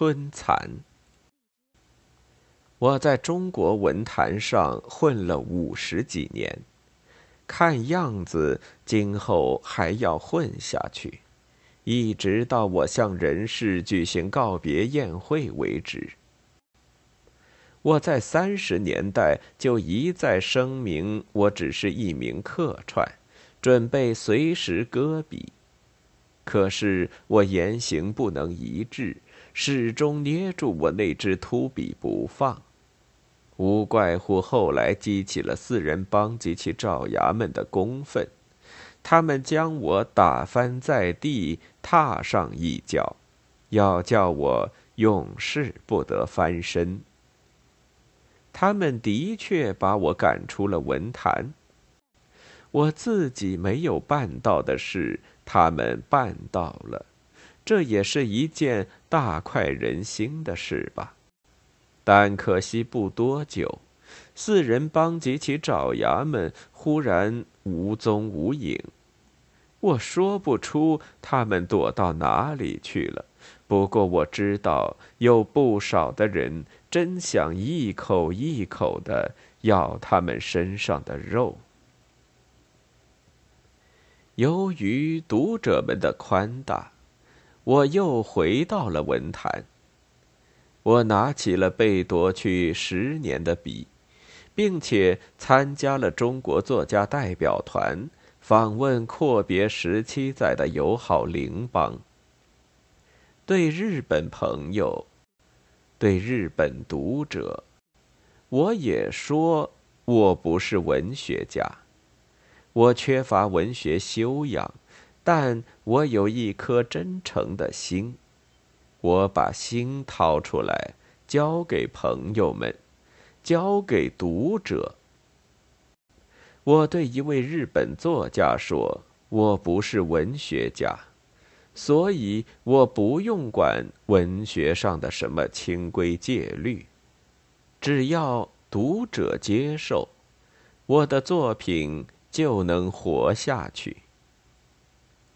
春蚕。我在中国文坛上混了五十几年，看样子今后还要混下去，一直到我向人世举行告别宴会为止。我在三十年代就一再声明，我只是一名客串，准备随时搁笔。可是我言行不能一致，始终捏住我那只秃笔不放，无怪乎后来激起了四人帮及其爪牙们的公愤，他们将我打翻在地，踏上一脚，要叫我永世不得翻身。他们的确把我赶出了文坛。我自己没有办到的事。他们办到了，这也是一件大快人心的事吧。但可惜不多久，四人帮及其爪牙们忽然无踪无影。我说不出他们躲到哪里去了。不过我知道有不少的人真想一口一口的咬他们身上的肉。由于读者们的宽大，我又回到了文坛。我拿起了被夺去十年的笔，并且参加了中国作家代表团访问阔别十七载的友好邻邦。对日本朋友，对日本读者，我也说我不是文学家。我缺乏文学修养，但我有一颗真诚的心。我把心掏出来，交给朋友们，交给读者。我对一位日本作家说：“我不是文学家，所以我不用管文学上的什么清规戒律，只要读者接受我的作品。”就能活下去。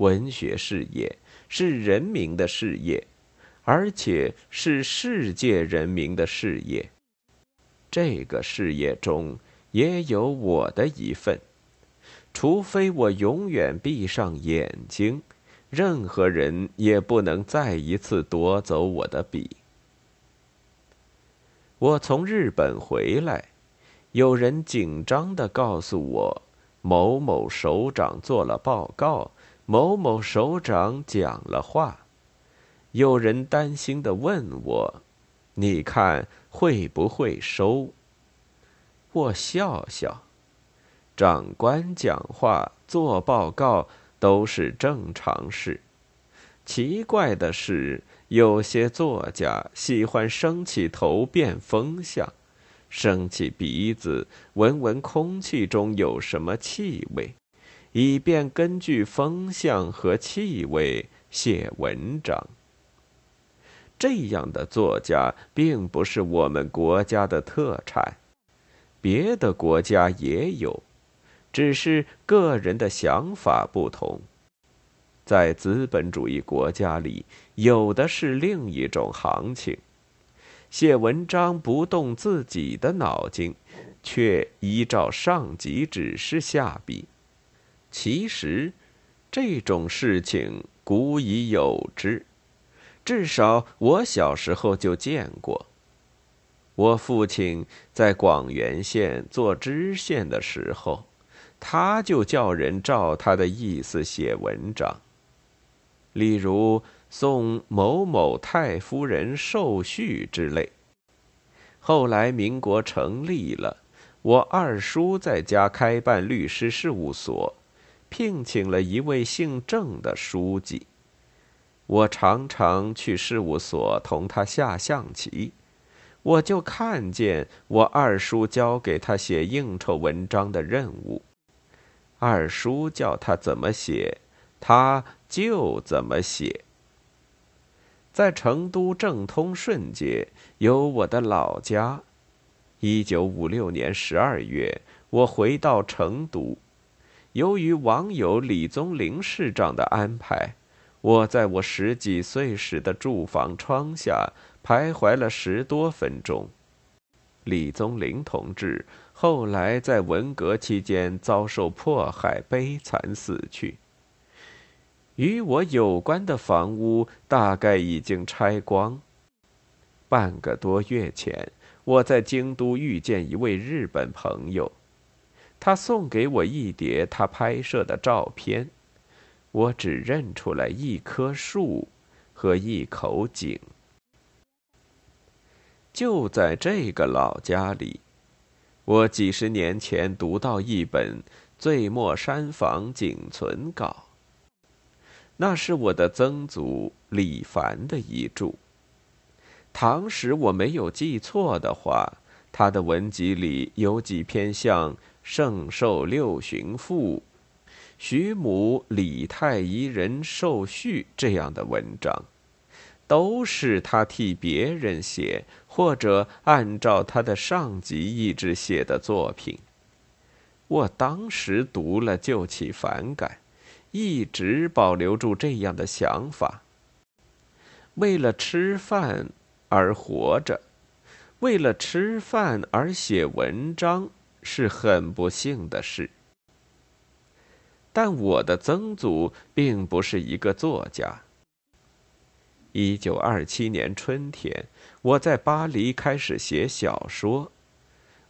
文学事业是人民的事业，而且是世界人民的事业。这个事业中也有我的一份，除非我永远闭上眼睛，任何人也不能再一次夺走我的笔。我从日本回来，有人紧张的告诉我。某某首长做了报告，某某首长讲了话。有人担心的问我：“你看会不会收？”我笑笑：“长官讲话、做报告都是正常事。奇怪的是，有些作家喜欢升起头，变风向。”升起鼻子，闻闻空气中有什么气味，以便根据风向和气味写文章。这样的作家并不是我们国家的特产，别的国家也有，只是个人的想法不同。在资本主义国家里，有的是另一种行情。写文章不动自己的脑筋，却依照上级指示下笔。其实，这种事情古已有之，至少我小时候就见过。我父亲在广元县做知县的时候，他就叫人照他的意思写文章，例如。送某某太夫人寿序之类。后来民国成立了，我二叔在家开办律师事务所，聘请了一位姓郑的书记。我常常去事务所同他下象棋，我就看见我二叔交给他写应酬文章的任务，二叔叫他怎么写，他就怎么写。在成都正通顺街有我的老家。一九五六年十二月，我回到成都，由于网友李宗林市长的安排，我在我十几岁时的住房窗下徘徊了十多分钟。李宗林同志后来在文革期间遭受迫害，悲惨死去。与我有关的房屋大概已经拆光。半个多月前，我在京都遇见一位日本朋友，他送给我一叠他拍摄的照片。我只认出来一棵树和一口井。就在这个老家里，我几十年前读到一本《醉墨山房景存稿》，那是我的曾祖李凡的遗著。唐时我没有记错的话，他的文集里有几篇像《圣寿六旬赋》。徐母李太医人受序这样的文章，都是他替别人写或者按照他的上级意志写的作品。我当时读了就起反感，一直保留住这样的想法。为了吃饭而活着，为了吃饭而写文章，是很不幸的事。但我的曾祖并不是一个作家。一九二七年春天，我在巴黎开始写小说。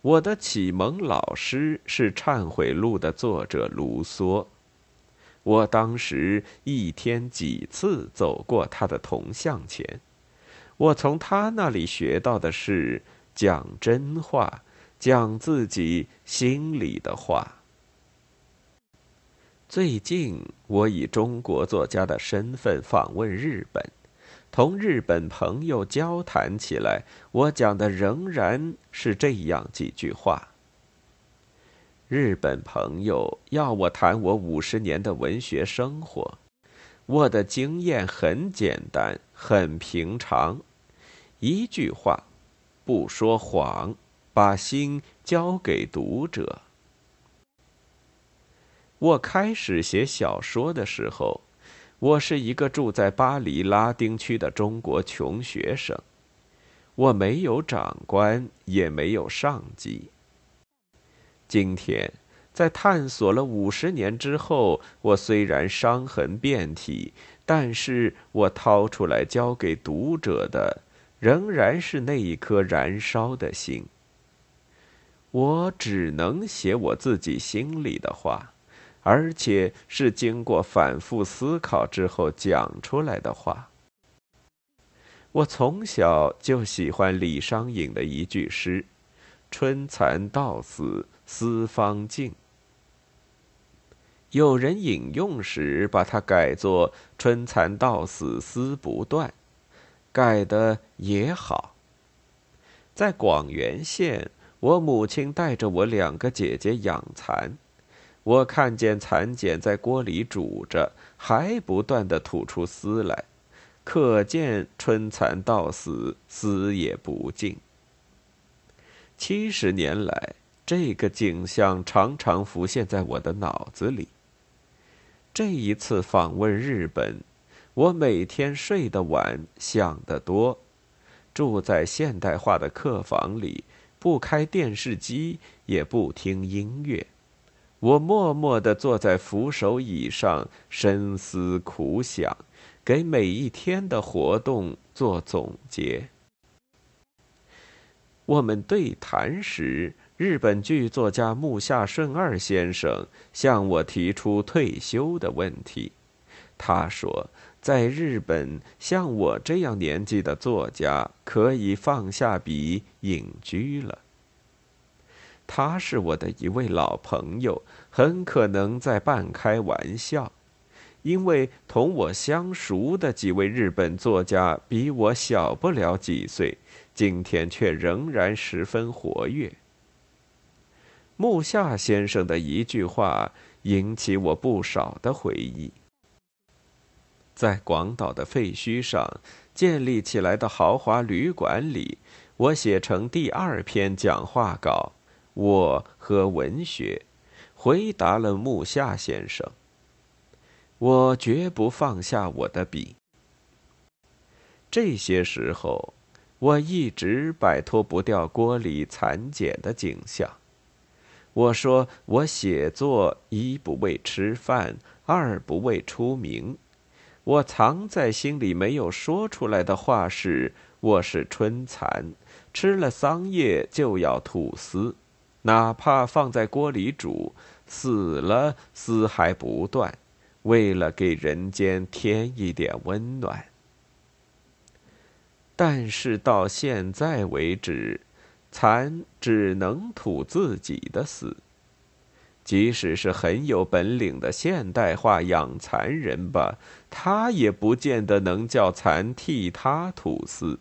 我的启蒙老师是《忏悔录》的作者卢梭。我当时一天几次走过他的铜像前，我从他那里学到的是讲真话，讲自己心里的话。最近，我以中国作家的身份访问日本，同日本朋友交谈起来，我讲的仍然是这样几句话。日本朋友要我谈我五十年的文学生活，我的经验很简单，很平常，一句话，不说谎，把心交给读者。我开始写小说的时候，我是一个住在巴黎拉丁区的中国穷学生，我没有长官，也没有上级。今天，在探索了五十年之后，我虽然伤痕遍体，但是我掏出来交给读者的，仍然是那一颗燃烧的心。我只能写我自己心里的话。而且是经过反复思考之后讲出来的话。我从小就喜欢李商隐的一句诗：“春蚕到死丝方尽。”有人引用时把它改作“春蚕到死丝不断”，改的也好。在广元县，我母亲带着我两个姐姐养蚕。我看见蚕茧在锅里煮着，还不断的吐出丝来，可见春蚕到死，丝也不尽。七十年来，这个景象常常浮现在我的脑子里。这一次访问日本，我每天睡得晚，想得多，住在现代化的客房里，不开电视机，也不听音乐。我默默地坐在扶手椅上，深思苦想，给每一天的活动做总结。我们对谈时，日本剧作家木下顺二先生向我提出退休的问题。他说，在日本，像我这样年纪的作家可以放下笔隐居了。他是我的一位老朋友，很可能在半开玩笑，因为同我相熟的几位日本作家比我小不了几岁，今天却仍然十分活跃。木下先生的一句话引起我不少的回忆。在广岛的废墟上建立起来的豪华旅馆里，我写成第二篇讲话稿。我和文学回答了木下先生。我绝不放下我的笔。这些时候，我一直摆脱不掉锅里残茧的景象。我说，我写作一不为吃饭，二不为出名。我藏在心里没有说出来的话是：我是春蚕，吃了桑叶就要吐丝，哪怕放在锅里煮，死了丝还不断。为了给人间添一点温暖，但是到现在为止，蚕只能吐自己的丝。即使是很有本领的现代化养蚕人吧，他也不见得能叫蚕替他吐丝。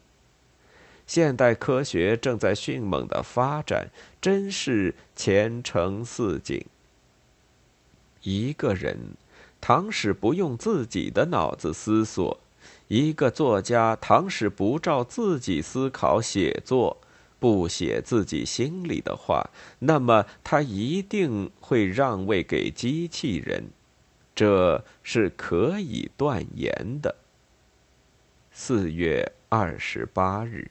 现代科学正在迅猛的发展，真是前程似锦。一个人。倘使不用自己的脑子思索，一个作家倘使不照自己思考写作，不写自己心里的话，那么他一定会让位给机器人，这是可以断言的。四月二十八日。